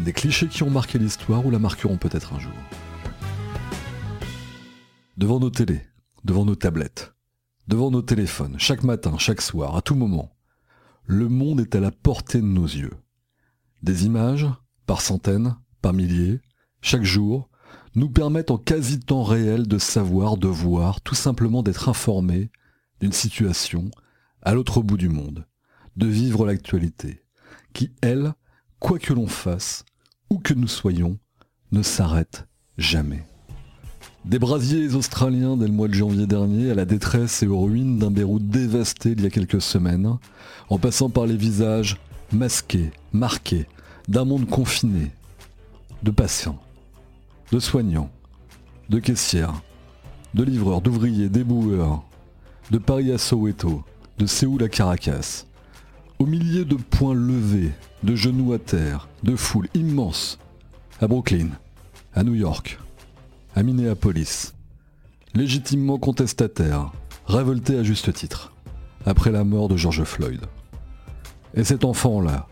des clichés qui ont marqué l'histoire ou la marqueront peut-être un jour. Devant nos télés, devant nos tablettes, devant nos téléphones, chaque matin, chaque soir, à tout moment, le monde est à la portée de nos yeux. Des images, par centaines, par milliers, chaque jour, nous permettent en quasi temps réel de savoir, de voir, tout simplement d'être informés d'une situation à l'autre bout du monde, de vivre l'actualité, qui, elle, quoi que l'on fasse, où que nous soyons, ne s'arrête jamais. Des brasiers australiens dès le mois de janvier dernier à la détresse et aux ruines d'un Beyrouth dévasté il y a quelques semaines, en passant par les visages masqués, marqués, d'un monde confiné, de patients, de soignants, de caissières, de livreurs, d'ouvriers, d'éboueurs, de Paris à Soweto, de Séoul à Caracas, au milieu de poings levés, de genoux à terre, de foules immenses, à Brooklyn, à New York, à Minneapolis, légitimement contestataires, révoltés à juste titre, après la mort de George Floyd. Et cet enfant-là,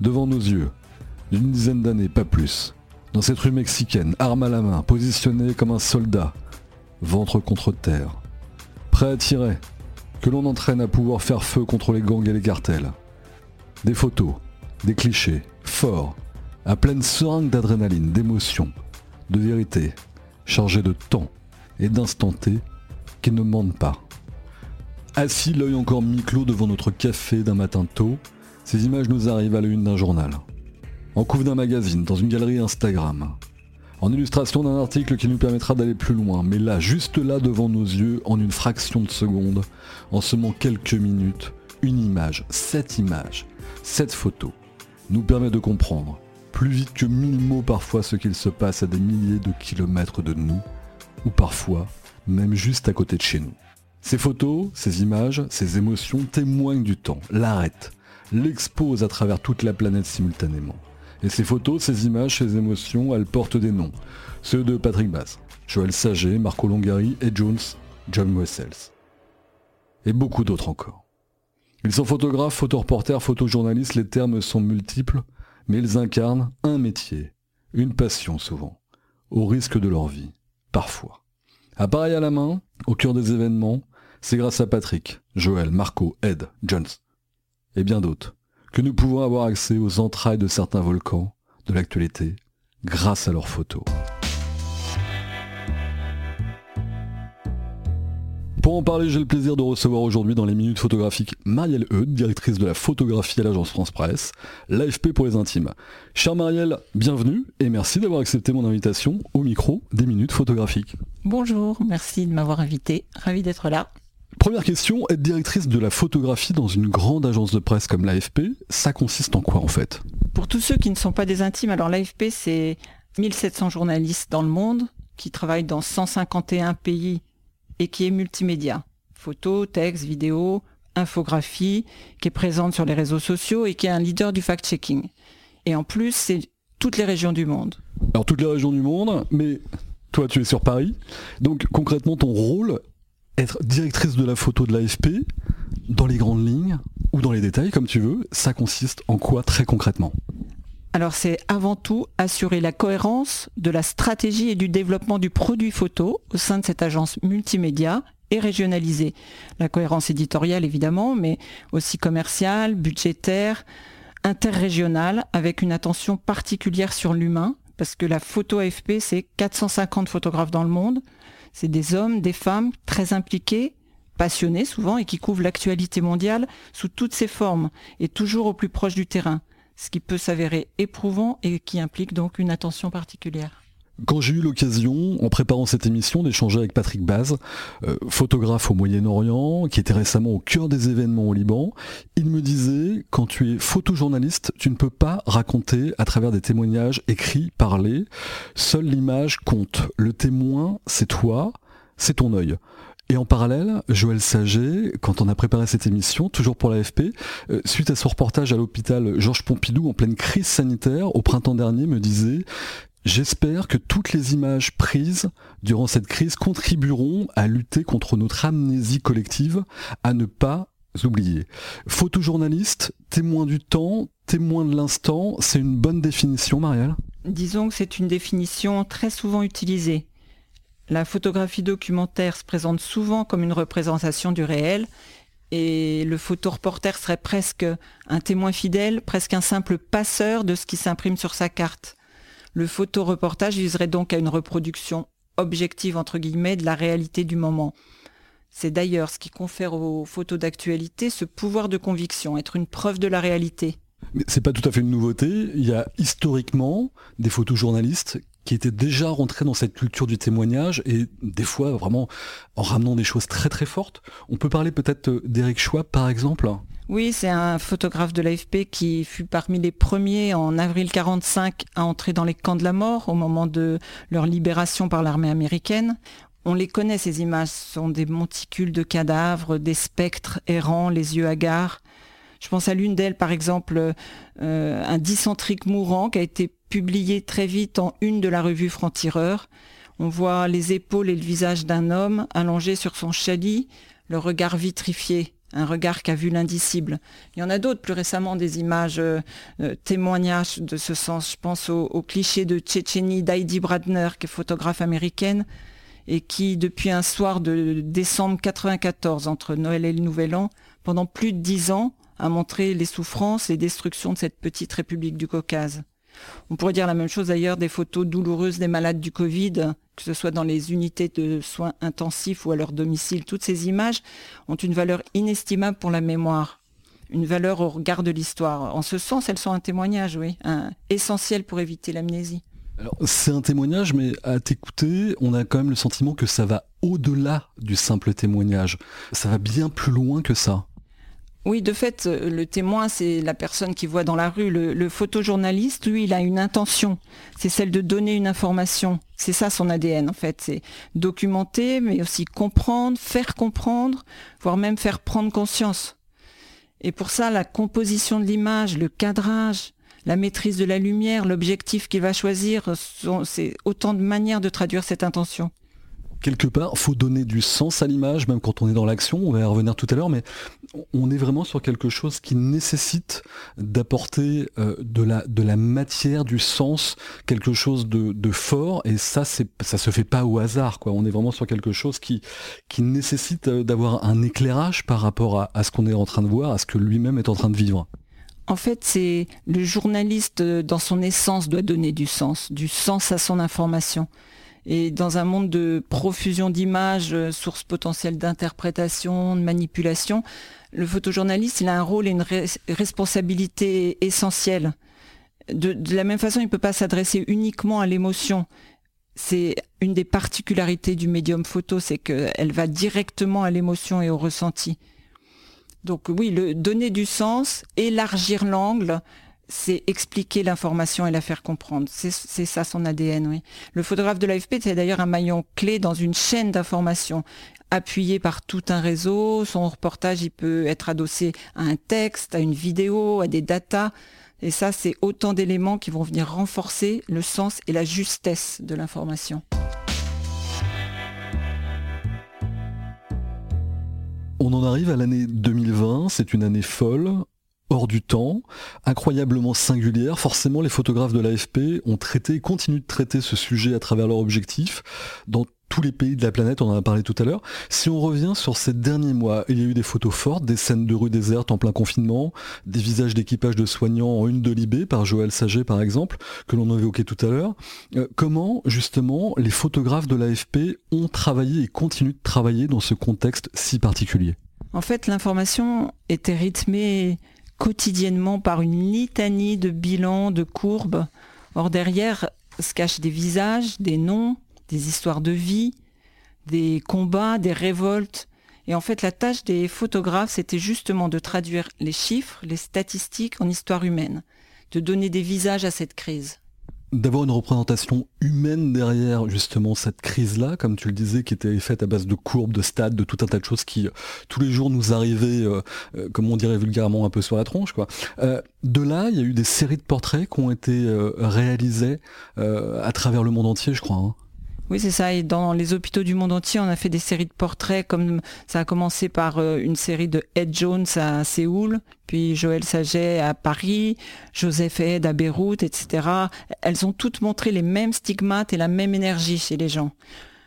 devant nos yeux, d'une dizaine d'années, pas plus, dans cette rue mexicaine, arme à la main, positionné comme un soldat, ventre contre terre, prêt à tirer, que l'on entraîne à pouvoir faire feu contre les gangs et les cartels. Des photos, des clichés, forts, à pleine seringue d'adrénaline, d'émotion, de vérité, chargés de temps et d'instant T qui ne mentent pas. Assis l'œil encore mi-clos devant notre café d'un matin tôt, ces images nous arrivent à la une d'un journal, en couve d'un magazine, dans une galerie Instagram, en illustration d'un article qui nous permettra d'aller plus loin, mais là, juste là devant nos yeux, en une fraction de seconde, en seulement quelques minutes, une image, cette image, cette photo, nous permet de comprendre, plus vite que mille mots parfois, ce qu'il se passe à des milliers de kilomètres de nous, ou parfois même juste à côté de chez nous. Ces photos, ces images, ces émotions témoignent du temps, l'arrêtent, l'exposent à travers toute la planète simultanément. Et ces photos, ces images, ces émotions, elles portent des noms. Ceux de Patrick Bass, Joël Saget, Marco Longari et Jones, John Wessels. Et beaucoup d'autres encore. Ils sont photographes, photoreporters, photojournalistes, les termes sont multiples, mais ils incarnent un métier, une passion souvent, au risque de leur vie, parfois. Appareil à la main, au cœur des événements, c'est grâce à Patrick, Joël, Marco, Ed, Jones et bien d'autres que nous pouvons avoir accès aux entrailles de certains volcans de l'actualité grâce à leurs photos. Pour en parler, j'ai le plaisir de recevoir aujourd'hui dans les minutes photographiques Marielle Eudes, directrice de la photographie à l'agence France Presse, l'AFP pour les intimes. Chère Marielle, bienvenue et merci d'avoir accepté mon invitation au micro des minutes photographiques. Bonjour, merci de m'avoir invité, ravi d'être là. Première question, être directrice de la photographie dans une grande agence de presse comme l'AFP, ça consiste en quoi en fait? Pour tous ceux qui ne sont pas des intimes, alors l'AFP c'est 1700 journalistes dans le monde qui travaillent dans 151 pays et qui est multimédia. Photos, textes, vidéos, infographie, qui est présente sur les réseaux sociaux et qui est un leader du fact-checking. Et en plus, c'est toutes les régions du monde. Alors toutes les régions du monde, mais toi tu es sur Paris. Donc concrètement ton rôle, être directrice de la photo de l'AFP, dans les grandes lignes ou dans les détails comme tu veux, ça consiste en quoi très concrètement? Alors c'est avant tout assurer la cohérence de la stratégie et du développement du produit photo au sein de cette agence multimédia et régionalisée. La cohérence éditoriale évidemment, mais aussi commerciale, budgétaire, interrégionale, avec une attention particulière sur l'humain, parce que la photo AFP, c'est 450 photographes dans le monde, c'est des hommes, des femmes très impliqués, passionnés souvent et qui couvrent l'actualité mondiale sous toutes ses formes et toujours au plus proche du terrain, ce qui peut s'avérer éprouvant et qui implique donc une attention particulière. Quand j'ai eu l'occasion, en préparant cette émission, d'échanger avec Patrick Baz, euh, photographe au Moyen-Orient, qui était récemment au cœur des événements au Liban, il me disait, quand tu es photojournaliste, tu ne peux pas raconter à travers des témoignages écrits, parlés. Seule l'image compte. Le témoin, c'est toi, c'est ton œil. Et en parallèle, Joël Saget, quand on a préparé cette émission, toujours pour l'AFP, euh, suite à son reportage à l'hôpital Georges Pompidou en pleine crise sanitaire au printemps dernier, me disait J'espère que toutes les images prises durant cette crise contribueront à lutter contre notre amnésie collective, à ne pas oublier. Photojournaliste, témoin du temps, témoin de l'instant, c'est une bonne définition, Marielle? Disons que c'est une définition très souvent utilisée. La photographie documentaire se présente souvent comme une représentation du réel et le photoreporter serait presque un témoin fidèle, presque un simple passeur de ce qui s'imprime sur sa carte. Le photoreportage viserait donc à une reproduction objective entre guillemets de la réalité du moment. C'est d'ailleurs ce qui confère aux photos d'actualité ce pouvoir de conviction, être une preuve de la réalité. Mais c'est pas tout à fait une nouveauté. Il y a historiquement des photojournalistes qui étaient déjà rentrés dans cette culture du témoignage et des fois vraiment en ramenant des choses très très fortes. On peut parler peut-être d'Eric Schwab par exemple? Oui, c'est un photographe de l'AFP qui fut parmi les premiers en avril 45 à entrer dans les camps de la mort au moment de leur libération par l'armée américaine. On les connaît, ces images, ce sont des monticules de cadavres, des spectres errants, les yeux hagards. Je pense à l'une d'elles, par exemple, euh, un dysentrique mourant qui a été publié très vite en une de la revue Franc-Tireur. On voit les épaules et le visage d'un homme allongé sur son chalit, le regard vitrifié un regard qu'a vu l'indicible. Il y en a d'autres plus récemment, des images euh, euh, témoignages de ce sens. Je pense au, cliché de Tchétchénie d'Heidi Bradner, qui est photographe américaine, et qui, depuis un soir de décembre 94, entre Noël et le Nouvel An, pendant plus de dix ans, a montré les souffrances et destructions de cette petite république du Caucase. On pourrait dire la même chose d'ailleurs des photos douloureuses des malades du Covid, que ce soit dans les unités de soins intensifs ou à leur domicile. Toutes ces images ont une valeur inestimable pour la mémoire, une valeur au regard de l'histoire. En ce sens, elles sont un témoignage, oui, essentiel pour éviter l'amnésie. c'est un témoignage, mais à t'écouter, on a quand même le sentiment que ça va au-delà du simple témoignage. Ça va bien plus loin que ça. Oui, de fait, euh, le témoin, c'est la personne qui voit dans la rue. Le, photojournaliste, lui, il a une intention. C'est celle de donner une information. C'est ça son ADN, en fait. C'est documenter, mais aussi comprendre, faire comprendre, voire même faire prendre conscience. Et pour ça, la composition de l'image, le cadrage, la maîtrise de la lumière, l'objectif qu'il va choisir, c'est autant de manières de traduire cette intention quelque part, faut donner du sens à l'image, même quand on est dans l'action, on va y revenir tout à l'heure, mais on est vraiment sur quelque chose qui nécessite d'apporter euh, de, la, matière, du sens, quelque chose de, fort, et ça, c'est, ça se fait pas au hasard. On est vraiment sur quelque chose qui, nécessite euh, d'avoir un éclairage par rapport à, à ce qu'on est en train de voir, à ce que lui-même est en train de vivre. En fait, c'est le journaliste, euh, dans son essence, doit donner du sens, du sens à son information. Et dans un monde de profusion d'images, euh, source potentielle d'interprétation, de manipulation, le photojournaliste, il a un rôle et une responsabilité essentielle. De, la même façon, il ne peut pas s'adresser uniquement à l'émotion. C'est une des particularités du médium photo, c'est qu'elle va directement à l'émotion et au ressenti. Donc oui, donner du sens, élargir l'angle, c'est expliquer l'information et la faire comprendre. C'est ça son ADN, oui. Le photographe de l'AFP, c'est d'ailleurs un maillon clé dans une chaîne d'information appuyé par tout un réseau. Son reportage, il peut être adossé à un texte, à une vidéo, à des datas. Et ça, c'est autant d'éléments qui vont venir renforcer le sens et la justesse de l'information. On en arrive à l'année 2020, c'est une année folle hors du temps, incroyablement singulière. Forcément, les photographes de l'AFP ont traité, continuent de traiter ce sujet à travers leur objectif dans tous les pays de la planète, on en a parlé tout à l'heure. Si on revient sur ces derniers mois, il y a eu des photos fortes, des scènes de rue désertes en plein confinement, des visages d'équipage de soignants en une de Libé par Joël Saget par exemple, que l'on a évoqué tout à l'heure. Euh, comment justement les photographes de l'AFP ont travaillé et continuent de travailler dans ce contexte si particulier? En fait, l'information était rythmée quotidiennement par une litanie de bilans, de courbes. Or derrière, se cachent des visages, des noms, des histoires de vie, des combats, des révoltes. Et en fait, la tâche des photographes, c'était justement de traduire les chiffres, les statistiques en histoire humaine, de donner des visages à cette crise d'avoir une représentation humaine derrière justement cette crise-là, comme tu le disais, qui était faite à base de courbes, de stades, de tout un tas de choses qui tous les jours nous arrivaient, euh, euh, comme on dirait vulgairement, un peu sur la tronche. Quoi. Euh, de là, il y a eu des séries de portraits qui ont été réalisés à travers le monde entier, je crois. Hein. Oui, c'est ça. Et dans les hôpitaux du monde entier, on a fait des séries de portraits, comme ça a commencé par euh, une série de Ed Jones à Séoul, puis Joël Saget à Paris, Joseph Ed à Beyrouth, etc. Elles ont toutes montré les mêmes stigmates et la même énergie chez les gens.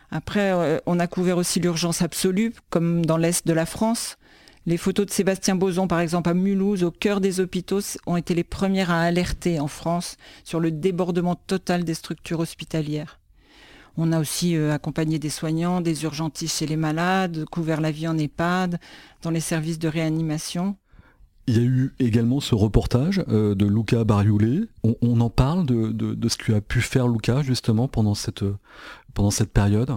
Après, euh, on a couvert aussi l'urgence absolue, comme dans l'Est de la France. Les photos de Sébastien Boson, par exemple, à Mulhouse, au cœur des hôpitaux, ont été les premières à alerter en France sur le débordement total des structures hospitalières. On a aussi euh, accompagné des soignants, des urgentistes chez les malades, couvert la vie en EHPAD, dans les services de réanimation. Il y a eu également ce reportage euh, de Luca Barioulet. On, en parle de, ce qu'a pu faire Luca justement pendant cette, pendant cette période?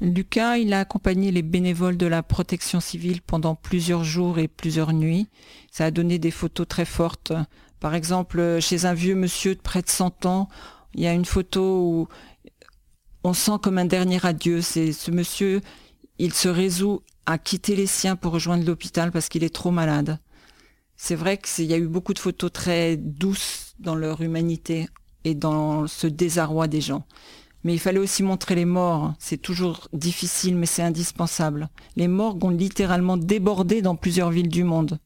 Lucas, il a accompagné les bénévoles de la protection civile pendant plusieurs jours et plusieurs nuits. Ça a donné des photos très fortes. Par exemple, chez un vieux monsieur de près de 100 ans, il y a une photo où on sent comme un dernier adieu. Ce monsieur, il se résout à quitter les siens pour rejoindre l'hôpital parce qu'il est trop malade. C'est vrai qu'il y a eu beaucoup de photos très douces dans leur humanité et dans ce désarroi des gens. Mais il fallait aussi montrer les morts. C'est toujours difficile, mais c'est indispensable. Les morts ont littéralement débordé dans plusieurs villes du monde.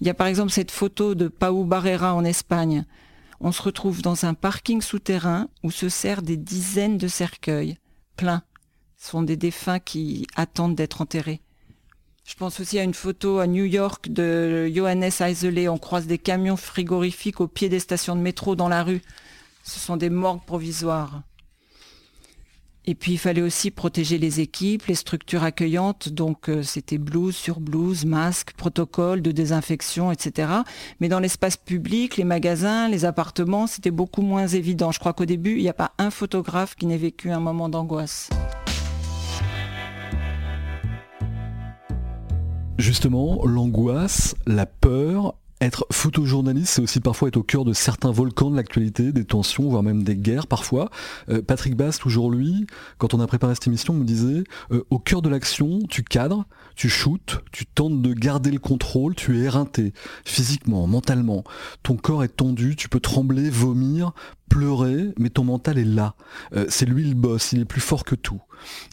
Il y a par exemple cette photo de Pau Barrera en Espagne on se retrouve dans un parking souterrain où se serrent des dizaines de cercueils, pleins. Ce sont des défunts qui attendent d'être enterrés. Je pense aussi à une photo à New York de Johannes Eisele. On croise des camions frigorifiques au pied des stations de métro dans la rue. Ce sont des morgues provisoires. Et puis il fallait aussi protéger les équipes, les structures accueillantes, donc euh, c'était blouse sur blouse, masque, protocole de désinfection, etc. Mais dans l'espace public, les magasins, les appartements, c'était beaucoup moins évident. Je crois qu'au début, il n'y a pas un photographe qui n'ait vécu un moment d'angoisse. Justement, l'angoisse, la peur, être photojournaliste, c'est aussi parfois être au cœur de certains volcans de l'actualité, des tensions, voire même des guerres parfois. Euh, Patrick Bass, toujours lui, quand on a préparé cette émission, me disait, euh, au cœur de l'action, tu cadres, tu shootes, tu tentes de garder le contrôle, tu es éreinté, physiquement, mentalement. Ton corps est tendu, tu peux trembler, vomir, pleurer, mais ton mental est là. Euh, c'est lui le boss, il est plus fort que tout.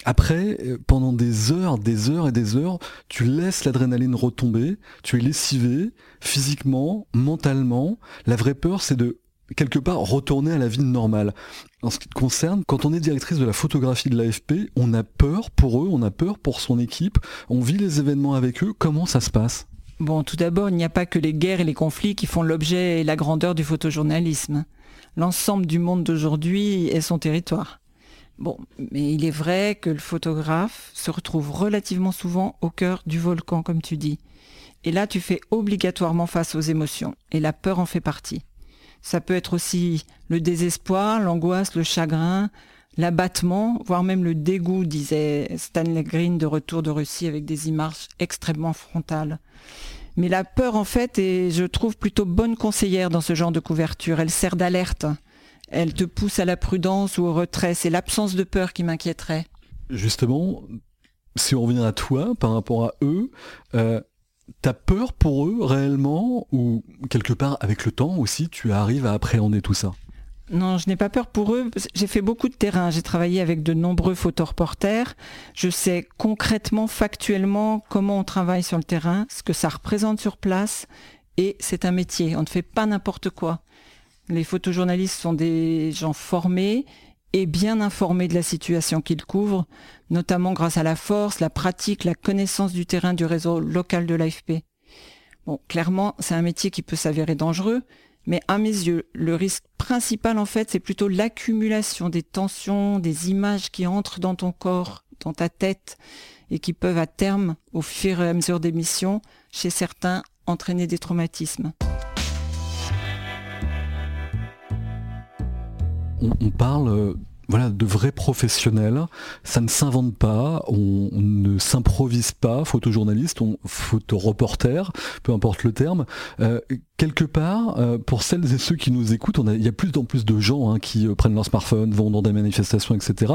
Après, euh, pendant des heures, des heures et des heures, tu laisses l'adrénaline retomber, tu es lessivé, physiquement, mentalement. La vraie peur, c'est de quelque part retourner à la vie normale. En ce qui te concerne, quand on est directrice de la photographie de l'AFP, on a peur pour eux, on a peur pour son équipe, on vit les événements avec eux, comment ça se passe? Bon, tout d'abord, il n'y a pas que les guerres et les conflits qui font l'objet et la grandeur du photojournalisme l'ensemble du monde d'aujourd'hui est son territoire. Bon, mais il est vrai que le photographe se retrouve relativement souvent au cœur du volcan, comme tu dis. Et là, tu fais obligatoirement face aux émotions, et la peur en fait partie. Ça peut être aussi le désespoir, l'angoisse, le chagrin, l'abattement, voire même le dégoût, disait Stanley Green de retour de Russie avec des images extrêmement frontales. Mais la peur, en fait, est, je trouve, plutôt bonne conseillère dans ce genre de couverture. Elle sert d'alerte. Elle te pousse à la prudence ou au retrait. C'est l'absence de peur qui m'inquiéterait. Justement, si on revient à toi par rapport à eux, euh, t'as peur pour eux réellement ou quelque part avec le temps aussi tu arrives à appréhender tout ça? Non, je n'ai pas peur pour eux. J'ai fait beaucoup de terrain. J'ai travaillé avec de nombreux photoreporters. Je sais concrètement, factuellement, comment on travaille sur le terrain, ce que ça représente sur place. Et c'est un métier. On ne fait pas n'importe quoi. Les photojournalistes sont des gens formés et bien informés de la situation qu'ils couvrent, notamment grâce à la force, la pratique, la connaissance du terrain du réseau local de l'AFP. Bon, clairement, c'est un métier qui peut s'avérer dangereux, mais à mes yeux, le risque principal, en fait, c'est plutôt l'accumulation des tensions, des images qui entrent dans ton corps, dans ta tête, et qui peuvent à terme, au fur et à mesure des missions, chez certains, entraîner des traumatismes. on, parle voilà, de vrais professionnels. Ça ne s'invente pas, on, ne s'improvise pas, photojournaliste, on, photoreporter, peu importe le terme. Euh, quelque part, euh, pour celles et ceux qui nous écoutent, il y a plus en plus de gens hein, qui euh, prennent leur smartphone, vont dans des manifestations, etc.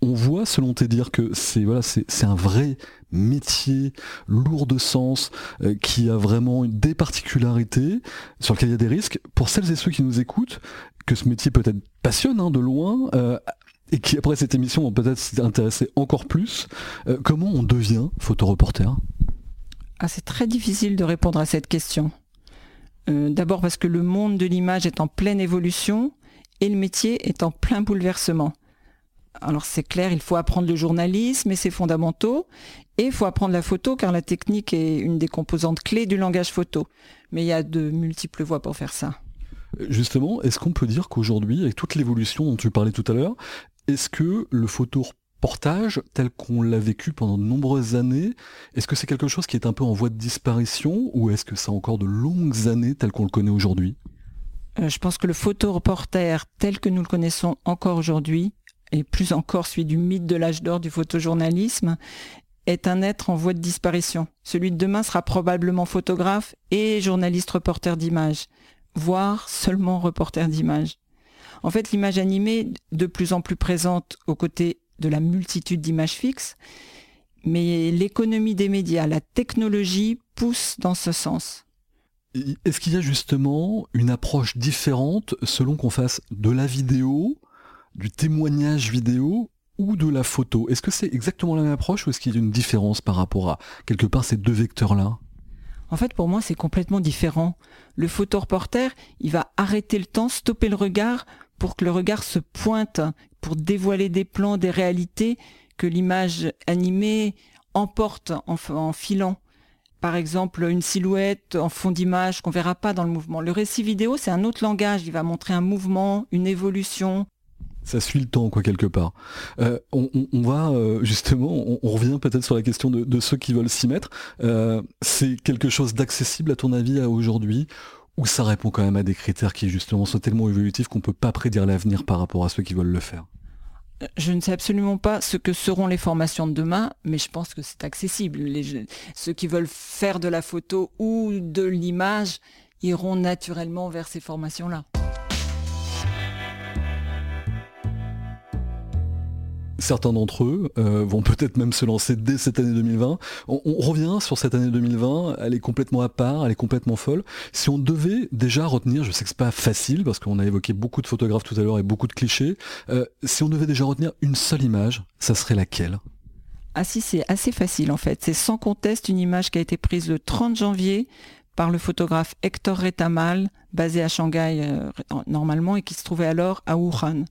On voit, selon tes dire, que c'est voilà, c'est un vrai métier lourd de sens, qui a vraiment des particularités, sur lequel il y a des risques. Pour celles et ceux qui nous écoutent, que ce métier peut-être passionne hein, de loin, euh, et qui après cette émission vont peut-être s'intéresser encore plus. Euh, comment on devient photoreporter? Ah, C'est très difficile de répondre à cette question. Euh, d'abord parce que le monde de l'image est en pleine évolution et le métier est en plein bouleversement. Alors c'est clair, il faut apprendre le journalisme et ses fondamentaux, et il faut apprendre la photo car la technique est une des composantes clés du langage photo. Mais il y a de multiples voies pour faire ça. Justement, est-ce qu'on peut dire qu'aujourd'hui, avec toute l'évolution dont tu parlais tout à l'heure, est-ce que le photoreportage, tel qu'on l'a vécu pendant de nombreuses années, est-ce que c'est quelque chose qui est un peu en voie de disparition ou est-ce que ça a encore de longues années tel qu'on le connaît aujourd'hui? Euh, Je pense que le photoreporter tel que nous le connaissons encore aujourd'hui, et plus encore celui du mythe de l'âge d'or du photojournalisme, est un être en voie de disparition. Celui de demain sera probablement photographe et journaliste reporter d'images voire seulement reporter d'images. En fait, l'image animée, de plus en plus présente aux côtés de la multitude d'images fixes, mais l'économie des médias, la technologie pousse dans ce sens. Est-ce qu'il y a justement une approche différente selon qu'on fasse de la vidéo, du témoignage vidéo ou de la photo? Est-ce que c'est exactement la même approche ou est-ce qu'il y a une différence par rapport à quelque part ces deux vecteurs-là? En fait, pour moi, c'est complètement différent. Le photoreporter, il va arrêter le temps, stopper le regard pour que le regard se pointe, pour dévoiler des plans, des réalités que l'image animée emporte en, filant. Par exemple, une silhouette en fond d'image qu'on verra pas dans le mouvement. Le récit vidéo, c'est un autre langage. Il va montrer un mouvement, une évolution, ça suit le temps, quoi, quelque part. Euh, on, va euh, justement, on, revient peut-être sur la question de, ceux qui veulent s'y mettre. Euh, c'est quelque chose d'accessible à ton avis à aujourd'hui ou ça répond quand même à des critères qui justement sont tellement évolutifs qu'on peut pas prédire l'avenir par rapport à ceux qui veulent le faire? Je ne sais absolument pas ce que seront les formations de demain, mais je pense que c'est accessible. Les, ceux qui veulent faire de la photo ou de l'image iront naturellement vers ces formations-là. Certains d'entre eux euh, vont peut-être même se lancer dès cette année 2020. On, revient sur cette année 2020, elle est complètement à part, elle est complètement folle. Si on devait déjà retenir, je sais que c'est pas facile parce qu'on a évoqué beaucoup de photographes tout à l'heure et beaucoup de clichés, euh, si on devait déjà retenir une seule image, ça serait laquelle? Ah si, c'est assez facile en fait. C'est sans conteste une image qui a été prise le 30 janvier par le photographe Hector Retamal, basé à Shanghai euh, normalement et qui se trouvait alors à Wuhan.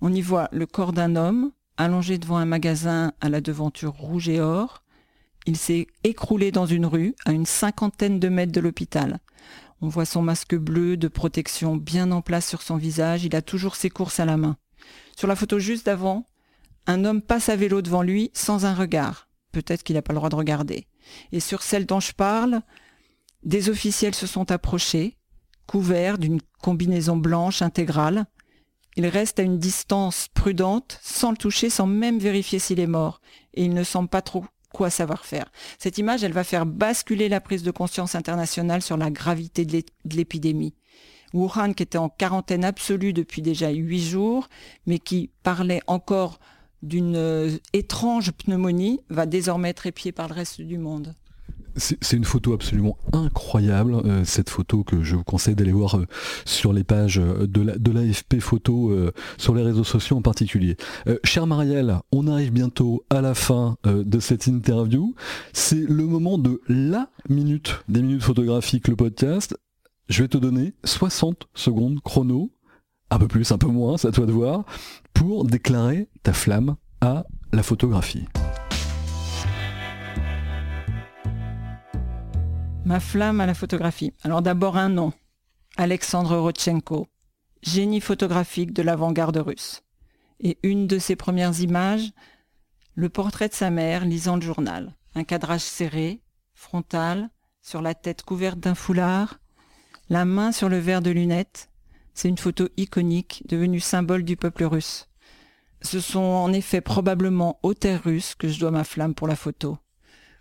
On y voit le corps d'un homme allongé devant un magasin à la devanture rouge et or. Il s'est écroulé dans une rue à une cinquantaine de mètres de l'hôpital. On voit son masque bleu de protection bien en place sur son visage. Il a toujours ses courses à la main. Sur la photo juste d'avant, un homme passe à vélo devant lui sans un regard. Peut-être qu'il n'a pas le droit de regarder. Et sur celle dont je parle, des officiels se sont approchés, couverts d'une combinaison blanche intégrale. Il reste à une distance prudente, sans le toucher, sans même vérifier s'il est mort. Et il ne semble pas trop quoi savoir faire. Cette image, elle va faire basculer la prise de conscience internationale sur la gravité de l'épidémie. Wuhan, qui était en quarantaine absolue depuis déjà huit jours, mais qui parlait encore d'une euh, étrange pneumonie, va désormais être épié par le reste du monde. C'est une photo absolument incroyable, euh, cette photo que je vous conseille d'aller voir euh, sur les pages euh, de l'AFP la, Photo, sur les réseaux sociaux en particulier. cher Marielle, on arrive bientôt à la fin de cette interview. C'est le moment de la minute des minutes photographiques, le podcast. Je vais te donner 60 secondes chrono, un peu plus, un peu moins, c'est à toi de voir, pour déclarer ta flamme à la photographie. Ma flamme à la photographie. Alors d'abord un nom. Alexandre Rodchenko, génie photographique de l'avant-garde russe. Et une de ses premières images, le portrait de sa mère lisant le journal. Un cadrage serré, frontal, sur la tête couverte d'un foulard, la main sur le verre de lunettes, C'est une photo iconique, devenue symbole du peuple russe. Ce sont en effet probablement aux terres russes que je dois ma flamme pour la photo.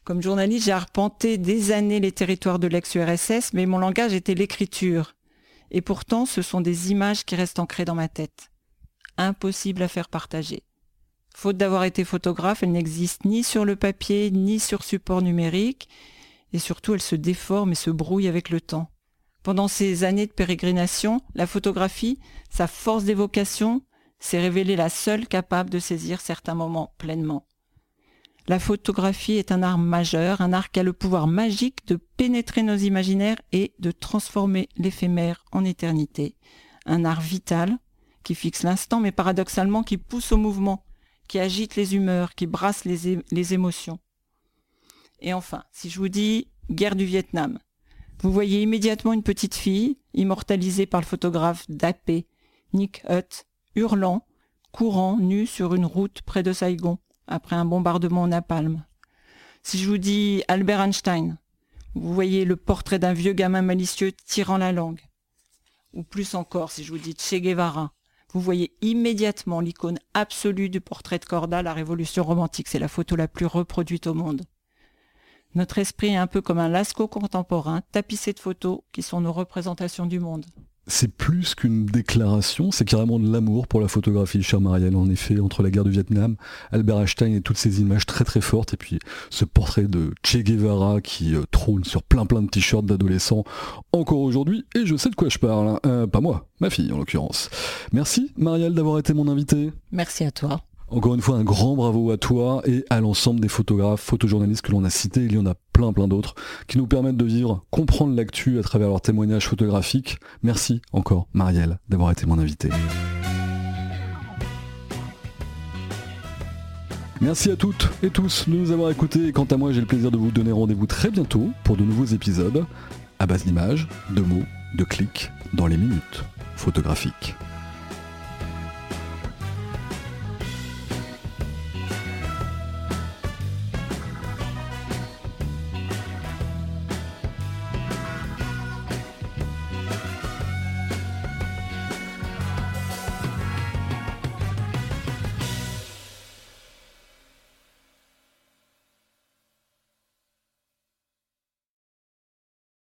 Comme journaliste, j'ai arpenté des années les territoires de l'ex-URSS, mais mon langage était l'écriture. Et pourtant, ce sont des images qui restent ancrées dans ma tête. Impossible à faire partager. Faute d'avoir été photographe, elles n'existent ni sur le papier, ni sur support numérique, et surtout elles se déforment et se brouillent avec le temps. Pendant ces années de pérégrination, la photographie, sa force d'évocation, s'est révélée la seule capable de saisir certains moments pleinement. La photographie est un art majeur, un art qui a le pouvoir magique de pénétrer nos imaginaires et de transformer l'éphémère en éternité. Un art vital qui fixe l'instant mais paradoxalement qui pousse au mouvement, qui agite les humeurs, qui brasse les, émotions. Et enfin, si je vous dis guerre du Vietnam, vous voyez immédiatement une petite fille, immortalisée par le photographe d'AP, Nick Hutt, hurlant, courant, nu sur une route près de Saigon, après un bombardement au napalm. Si je vous dis Albert Einstein, vous voyez le portrait d'un vieux gamin malicieux tirant la langue. Ou plus encore, si je vous dis Che Guevara, vous voyez immédiatement l'icône absolue du portrait de Corda, la révolution romantique. C'est la photo la plus reproduite au monde. Notre esprit est un peu comme un lasco contemporain, tapissé de photos qui sont nos représentations du monde. C'est plus qu'une déclaration, c'est carrément de l'amour pour la photographie, cher Marielle, en effet, entre la guerre du Vietnam, Albert Einstein et toutes ces images très très fortes, et puis ce portrait de Che Guevara qui euh, trône sur plein plein de t-shirts d'adolescents encore aujourd'hui, et je sais de quoi je parle, hein. euh, pas moi, ma fille en l'occurrence. Merci Marielle d'avoir été mon invité. Merci à toi. Encore une fois, un grand bravo à toi et à l'ensemble des photographes, photojournalistes que l'on a cités. Il y en a plein, plein d'autres qui nous permettent de vivre, comprendre l'actu à travers leurs témoignages photographiques. Merci encore, Marielle, d'avoir été mon invité. Merci à toutes et tous de nous avoir écoutés. quant à moi, j'ai le plaisir de vous donner rendez-vous très bientôt pour de nouveaux épisodes à base d'images, de mots, de clics dans les minutes photographiques.